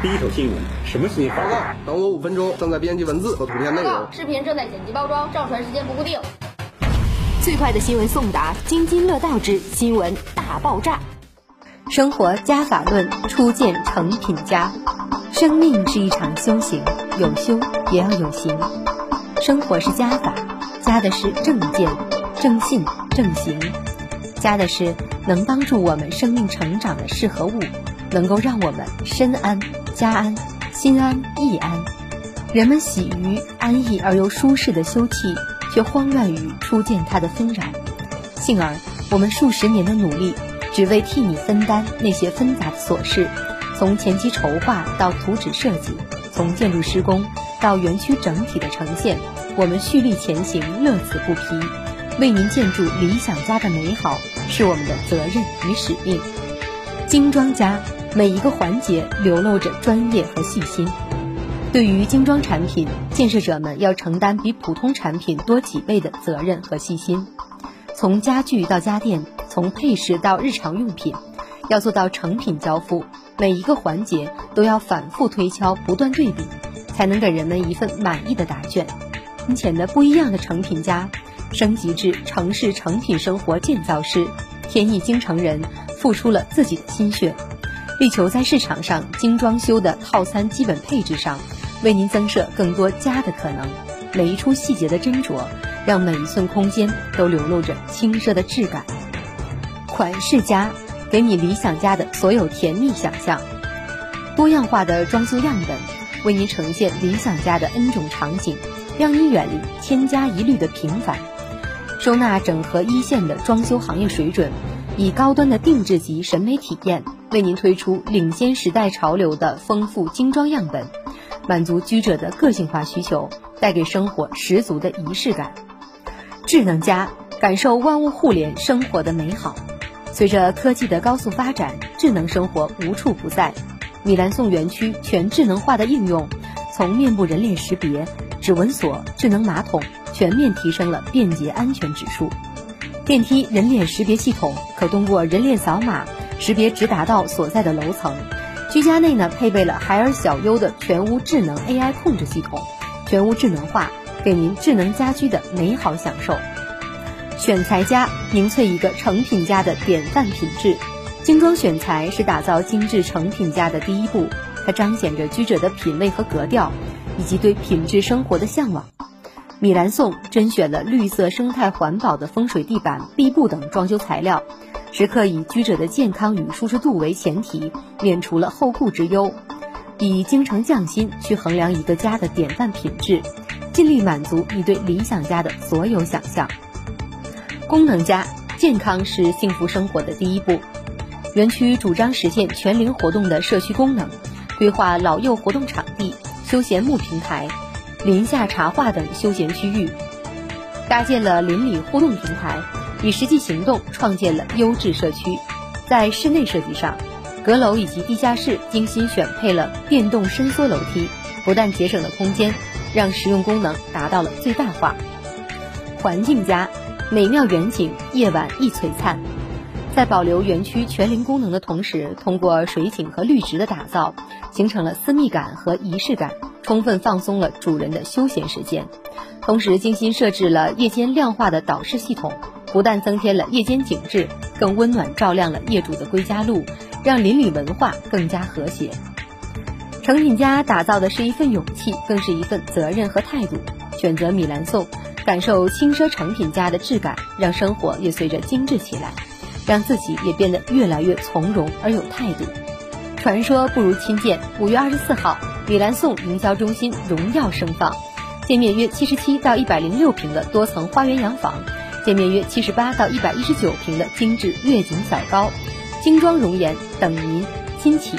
第一手新闻，什么新闻？报告，等我五分钟，正在编辑文字和图片内容。视频正在剪辑包装，上传时间不固定。最快的新闻送达，津津乐道之新闻大爆炸。生活加法论，初见成品家。生命是一场修行，有修也要有行。生活是加法，加的是正见、正信、正行，加的是能帮助我们生命成长的事和物，能够让我们身安、家安、心安、意安。人们喜于安逸而又舒适的休憩，却慌乱于初见它的纷扰。幸而，我们数十年的努力，只为替你分担那些纷杂的琐事。从前期筹划到图纸设计，从建筑施工到园区整体的呈现，我们蓄力前行，乐此不疲。为您建筑理想家的美好，是我们的责任与使命。精装家每一个环节流露着专业和细心。对于精装产品，建设者们要承担比普通产品多几倍的责任和细心。从家具到家电，从配饰到日常用品，要做到成品交付。每一个环节都要反复推敲，不断对比，才能给人们一份满意的答卷。金钱的不一样的成品家，升级至城市成品生活建造师，天意京城人付出了自己的心血，力求在市场上精装修的套餐基本配置上，为您增设更多家的可能。每一处细节的斟酌，让每一寸空间都流露着轻奢的质感。款式家。给你理想家的所有甜蜜想象，多样化的装修样本，为您呈现理想家的 N 种场景，让你远离千家一律的平凡。收纳整合一线的装修行业水准，以高端的定制级审美体验，为您推出领先时代潮流的丰富精装样本，满足居者的个性化需求，带给生活十足的仪式感。智能家，感受万物互联生活的美好。随着科技的高速发展，智能生活无处不在。米兰颂园区全智能化的应用，从面部人脸识别、指纹锁、智能马桶，全面提升了便捷安全指数。电梯人脸识别系统可通过人脸扫码识别直达到所在的楼层。居家内呢，配备了海尔小优的全屋智能 AI 控制系统，全屋智能化，给您智能家居的美好享受。选材家凝萃一个成品家的典范品质，精装选材是打造精致成品家的第一步，它彰显着居者的品味和格调，以及对品质生活的向往。米兰颂甄选了绿色、生态、环保的风水地板、壁布等装修材料，时刻以居者的健康与舒适度为前提，免除了后顾之忧，以精诚匠心去衡量一个家的典范品质，尽力满足你对理想家的所有想象。功能家，健康是幸福生活的第一步。园区主张实现全龄活动的社区功能，规划老幼活动场地、休闲木平台、林下茶话等休闲区域，搭建了邻里互动平台，以实际行动创建了优质社区。在室内设计上，阁楼以及地下室精心选配了电动伸缩楼梯，不但节省了空间，让实用功能达到了最大化。环境家。美妙远景，夜晚亦璀璨。在保留园区全龄功能的同时，通过水景和绿植的打造，形成了私密感和仪式感，充分放松了主人的休闲时间。同时，精心设置了夜间亮化的导视系统，不但增添了夜间景致，更温暖照亮了业主的归家路，让邻里文化更加和谐。成品家打造的是一份勇气，更是一份责任和态度。选择米兰颂。感受轻奢成品家的质感，让生活也随着精致起来，让自己也变得越来越从容而有态度。传说不如亲见。五月二十四号，米兰颂营销中心荣耀盛放，建面约七十七到一百零六平的多层花园洋房，建面约七十八到一百一十九平的精致月景小高，精装容颜等您亲启。